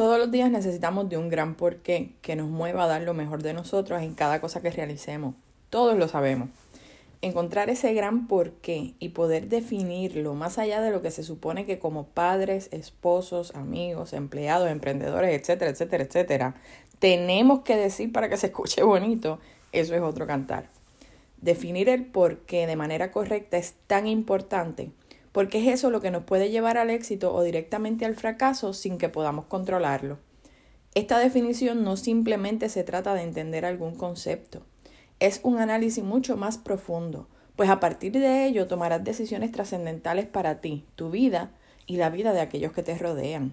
Todos los días necesitamos de un gran porqué que nos mueva a dar lo mejor de nosotros en cada cosa que realicemos. Todos lo sabemos. Encontrar ese gran porqué y poder definirlo más allá de lo que se supone que como padres, esposos, amigos, empleados, emprendedores, etcétera, etcétera, etcétera, tenemos que decir para que se escuche bonito, eso es otro cantar. Definir el porqué de manera correcta es tan importante porque es eso lo que nos puede llevar al éxito o directamente al fracaso sin que podamos controlarlo. Esta definición no simplemente se trata de entender algún concepto, es un análisis mucho más profundo, pues a partir de ello tomarás decisiones trascendentales para ti, tu vida y la vida de aquellos que te rodean.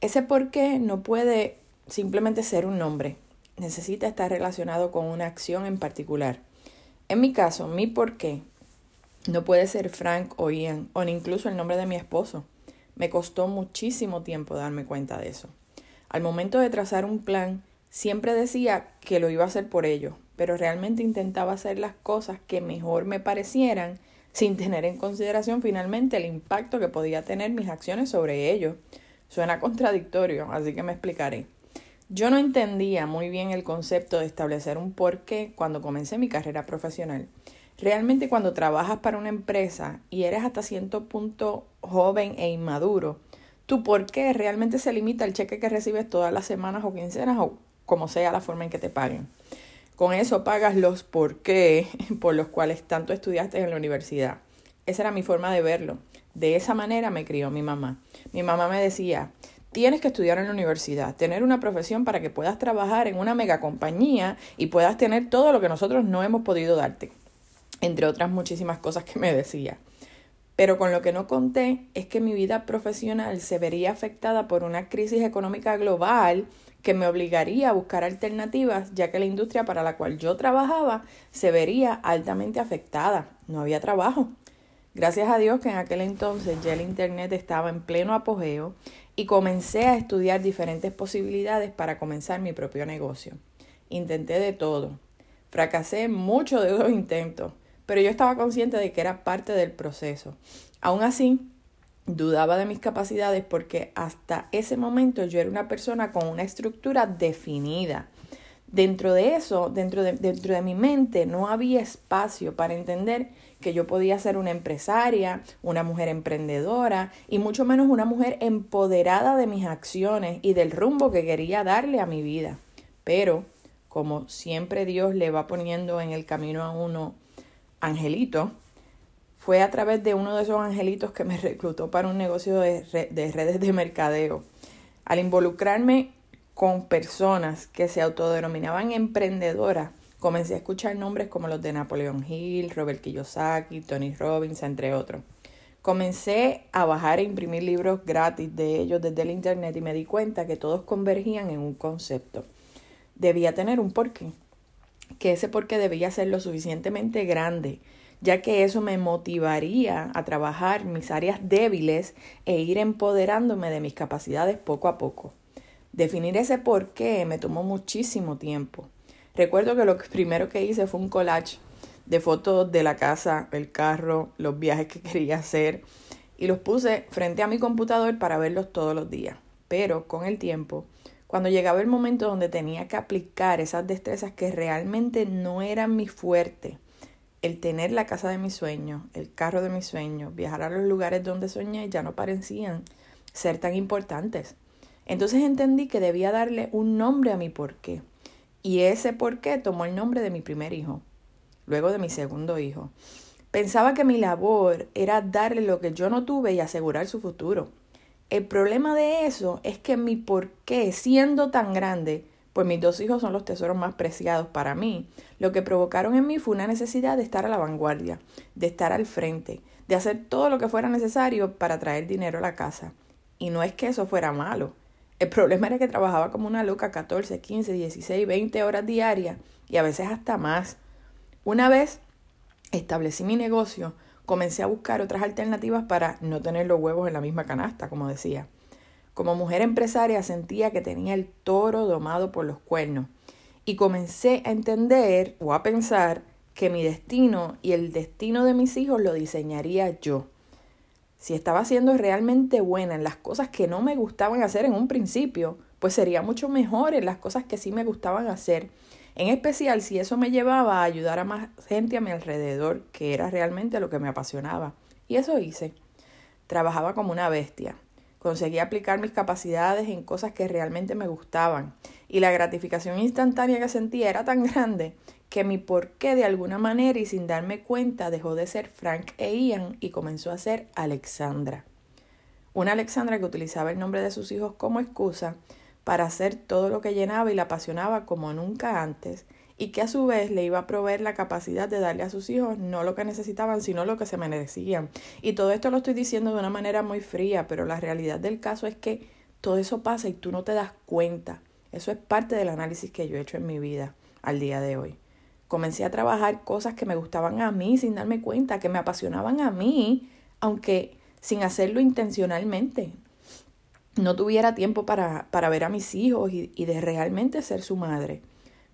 Ese por qué no puede simplemente ser un nombre, necesita estar relacionado con una acción en particular. En mi caso, mi por qué no puede ser Frank o Ian, o incluso el nombre de mi esposo. Me costó muchísimo tiempo darme cuenta de eso. Al momento de trazar un plan, siempre decía que lo iba a hacer por ello, pero realmente intentaba hacer las cosas que mejor me parecieran sin tener en consideración finalmente el impacto que podía tener mis acciones sobre ello. Suena contradictorio, así que me explicaré. Yo no entendía muy bien el concepto de establecer un porqué cuando comencé mi carrera profesional. Realmente cuando trabajas para una empresa y eres hasta cierto punto joven e inmaduro, tu por qué realmente se limita al cheque que recibes todas las semanas o quincenas o como sea la forma en que te paguen. Con eso pagas los por qué por los cuales tanto estudiaste en la universidad. Esa era mi forma de verlo. De esa manera me crió mi mamá. Mi mamá me decía, tienes que estudiar en la universidad, tener una profesión para que puedas trabajar en una mega compañía y puedas tener todo lo que nosotros no hemos podido darte entre otras muchísimas cosas que me decía. Pero con lo que no conté es que mi vida profesional se vería afectada por una crisis económica global que me obligaría a buscar alternativas, ya que la industria para la cual yo trabajaba se vería altamente afectada. No había trabajo. Gracias a Dios que en aquel entonces ya el Internet estaba en pleno apogeo y comencé a estudiar diferentes posibilidades para comenzar mi propio negocio. Intenté de todo. Fracasé mucho de esos intentos pero yo estaba consciente de que era parte del proceso. Aún así, dudaba de mis capacidades porque hasta ese momento yo era una persona con una estructura definida. Dentro de eso, dentro de, dentro de mi mente, no había espacio para entender que yo podía ser una empresaria, una mujer emprendedora y mucho menos una mujer empoderada de mis acciones y del rumbo que quería darle a mi vida. Pero, como siempre Dios le va poniendo en el camino a uno angelito, fue a través de uno de esos angelitos que me reclutó para un negocio de, redes de mercadeo. Al involucrarme con personas que se autodenominaban emprendedoras, comencé a escuchar nombres como los de Napoleon Hill, Robert Kiyosaki, Tony Robbins, entre otros. Comencé a bajar e imprimir libros gratis de ellos desde el internet y me di cuenta que todos convergían en un concepto. Debía tener un porqué que ese porqué debía ser lo suficientemente grande, ya que eso me motivaría a trabajar mis áreas débiles e ir empoderándome de mis capacidades poco a poco. Definir ese porqué me tomó muchísimo tiempo. Recuerdo que lo primero que hice fue un collage de fotos de la casa, el carro, los viajes que quería hacer y los puse frente a mi computador para verlos todos los días. Pero con el tiempo cuando llegaba el momento donde tenía que aplicar esas destrezas que realmente no eran mi fuerte, el tener la casa de mis sueños, el carro de mis sueños, viajar a los lugares donde soñé ya no parecían ser tan importantes. Entonces entendí que debía darle un nombre a mi porqué. Y ese porqué tomó el nombre de mi primer hijo, luego de mi segundo hijo. Pensaba que mi labor era darle lo que yo no tuve y asegurar su futuro. El problema de eso es que mi por qué, siendo tan grande, pues mis dos hijos son los tesoros más preciados para mí, lo que provocaron en mí fue una necesidad de estar a la vanguardia, de estar al frente, de hacer todo lo que fuera necesario para traer dinero a la casa. Y no es que eso fuera malo. El problema era que trabajaba como una loca 14, 15, 16, 20 horas diarias y a veces hasta más. Una vez establecí mi negocio, comencé a buscar otras alternativas para no tener los huevos en la misma canasta, como decía. Como mujer empresaria sentía que tenía el toro domado por los cuernos y comencé a entender o a pensar que mi destino y el destino de mis hijos lo diseñaría yo. Si estaba siendo realmente buena en las cosas que no me gustaban hacer en un principio, pues sería mucho mejor en las cosas que sí me gustaban hacer. En especial si eso me llevaba a ayudar a más gente a mi alrededor, que era realmente lo que me apasionaba. Y eso hice. Trabajaba como una bestia. Conseguí aplicar mis capacidades en cosas que realmente me gustaban. Y la gratificación instantánea que sentía era tan grande que mi porqué de alguna manera y sin darme cuenta dejó de ser Frank e Ian y comenzó a ser Alexandra. Una Alexandra que utilizaba el nombre de sus hijos como excusa para hacer todo lo que llenaba y la apasionaba como nunca antes y que a su vez le iba a proveer la capacidad de darle a sus hijos no lo que necesitaban, sino lo que se merecían. Y todo esto lo estoy diciendo de una manera muy fría, pero la realidad del caso es que todo eso pasa y tú no te das cuenta. Eso es parte del análisis que yo he hecho en mi vida al día de hoy. Comencé a trabajar cosas que me gustaban a mí sin darme cuenta, que me apasionaban a mí, aunque sin hacerlo intencionalmente. No tuviera tiempo para, para ver a mis hijos y, y de realmente ser su madre.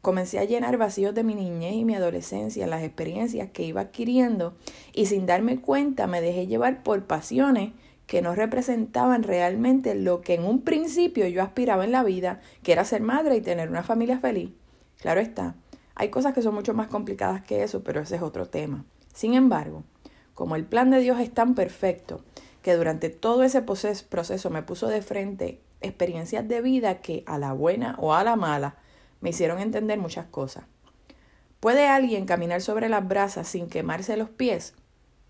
Comencé a llenar vacíos de mi niñez y mi adolescencia, las experiencias que iba adquiriendo y sin darme cuenta me dejé llevar por pasiones que no representaban realmente lo que en un principio yo aspiraba en la vida, que era ser madre y tener una familia feliz. Claro está, hay cosas que son mucho más complicadas que eso, pero ese es otro tema. Sin embargo, como el plan de Dios es tan perfecto, que durante todo ese proceso me puso de frente experiencias de vida que a la buena o a la mala me hicieron entender muchas cosas. ¿Puede alguien caminar sobre las brasas sin quemarse los pies?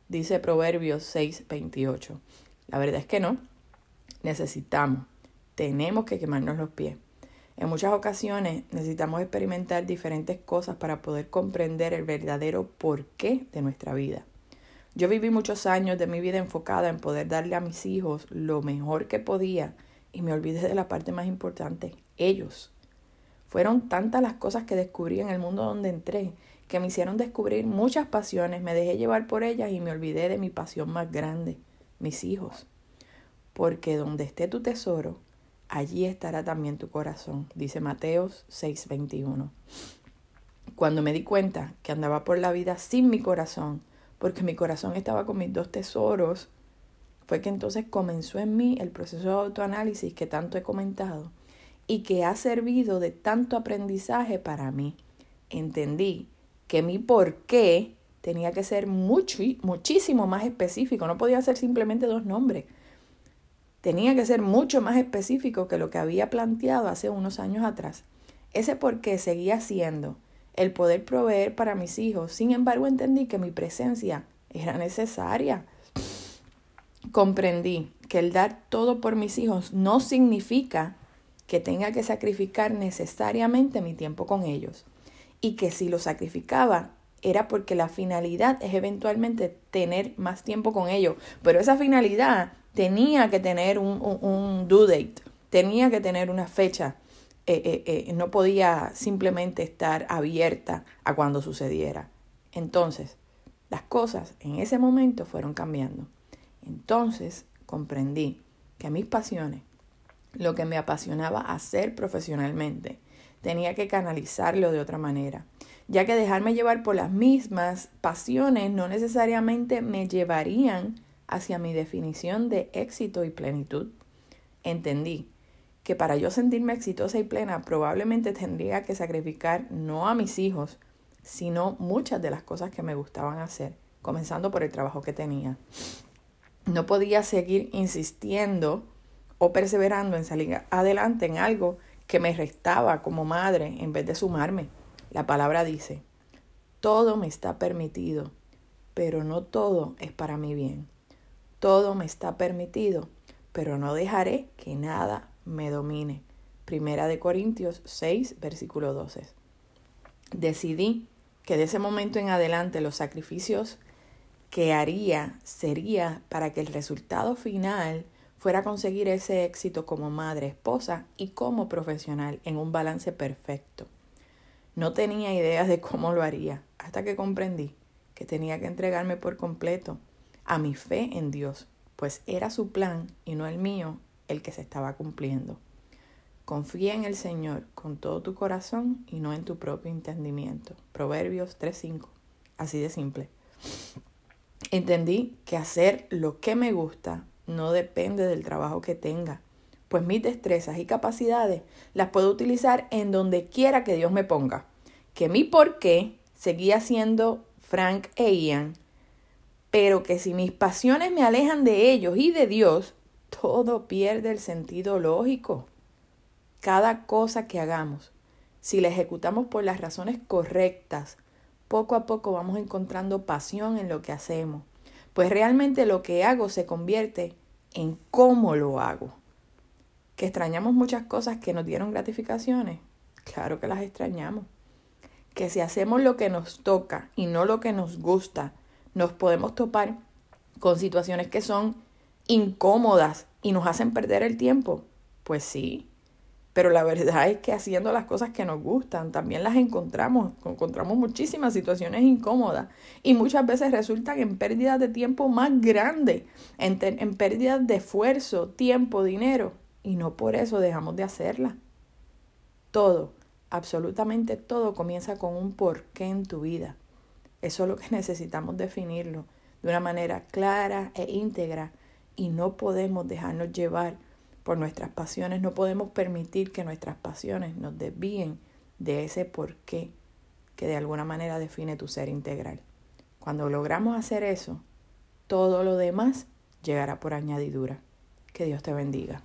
Dice Proverbios 6:28. La verdad es que no. Necesitamos, tenemos que quemarnos los pies. En muchas ocasiones necesitamos experimentar diferentes cosas para poder comprender el verdadero porqué de nuestra vida. Yo viví muchos años de mi vida enfocada en poder darle a mis hijos lo mejor que podía y me olvidé de la parte más importante, ellos. Fueron tantas las cosas que descubrí en el mundo donde entré que me hicieron descubrir muchas pasiones, me dejé llevar por ellas y me olvidé de mi pasión más grande, mis hijos. Porque donde esté tu tesoro, allí estará también tu corazón, dice Mateos 6:21. Cuando me di cuenta que andaba por la vida sin mi corazón, porque mi corazón estaba con mis dos tesoros, fue que entonces comenzó en mí el proceso de autoanálisis que tanto he comentado y que ha servido de tanto aprendizaje para mí. Entendí que mi por qué tenía que ser mucho, muchísimo más específico, no podía ser simplemente dos nombres tenía que ser mucho más específico que lo que había planteado hace unos años atrás. Ese por qué seguía siendo el poder proveer para mis hijos. Sin embargo, entendí que mi presencia era necesaria. Comprendí que el dar todo por mis hijos no significa que tenga que sacrificar necesariamente mi tiempo con ellos. Y que si lo sacrificaba era porque la finalidad es eventualmente tener más tiempo con ellos. Pero esa finalidad tenía que tener un, un, due date, tenía que tener una fecha. Eh, eh, eh, no podía simplemente estar abierta a cuando sucediera. Entonces, las cosas en ese momento fueron cambiando. Entonces comprendí que mis pasiones, lo que me apasionaba hacer profesionalmente, tenía que canalizarlo de otra manera, ya que dejarme llevar por las mismas pasiones no necesariamente me llevarían hacia mi definición de éxito y plenitud. Entendí que para yo sentirme exitosa y plena probablemente tendría que sacrificar no a mis hijos, sino muchas de las cosas que me gustaban hacer, comenzando por el trabajo que tenía. No podía seguir insistiendo o perseverando en salir adelante en algo que me restaba como madre en vez de sumarme. La palabra dice, todo me está permitido, pero no todo es para mi bien. Todo me está permitido, pero no dejaré que nada me domine. Primera de Corintios 6, versículo 12. Decidí que de ese momento en adelante los sacrificios que haría sería para que el resultado final fuera conseguir ese éxito como madre, esposa y como profesional en un balance perfecto. No tenía ideas de cómo lo haría hasta que comprendí que tenía que entregarme por completo a mi fe en Dios, pues era su plan y no el mío el que se estaba cumpliendo. Confía en el Señor con todo tu corazón y no en tu propio entendimiento. Proverbios 3.5. Así de simple. entendí que hacer lo que me gusta no depende del trabajo que tenga, pues mis destrezas y capacidades las puedo utilizar en donde quiera que Dios me ponga. Que mi por qué seguía siendo Frank e Ian, pero que si mis pasiones me alejan de ellos y de Dios, todo pierde el sentido lógico. Cada cosa que hagamos, si la ejecutamos por las razones correctas, poco a poco vamos encontrando pasión en lo que hacemos, pues realmente lo que hago se convierte en cómo lo hago. Que extrañamos muchas cosas que nos dieron gratificaciones, claro que las extrañamos. Que si hacemos lo que nos toca y no lo que nos gusta, nos podemos topar con situaciones que son incómodas y nos hacen perder el tiempo. Pues sí, pero la verdad es que haciendo las cosas que nos gustan, también las encontramos, encontramos muchísimas situaciones incómodas y muchas veces resultan en pérdidas de tiempo más grandes, en, pérdidas de esfuerzo, tiempo, dinero, y no por eso dejamos de hacerlas. Todo, absolutamente todo comienza con un porqué en tu vida. Eso es lo que necesitamos definirlo de una manera clara e íntegra y no podemos dejarnos llevar por nuestras pasiones, no podemos permitir que nuestras pasiones nos desvíen de ese porqué que de alguna manera define tu ser integral. Cuando logramos hacer eso, todo lo demás llegará por añadidura. Que Dios te bendiga.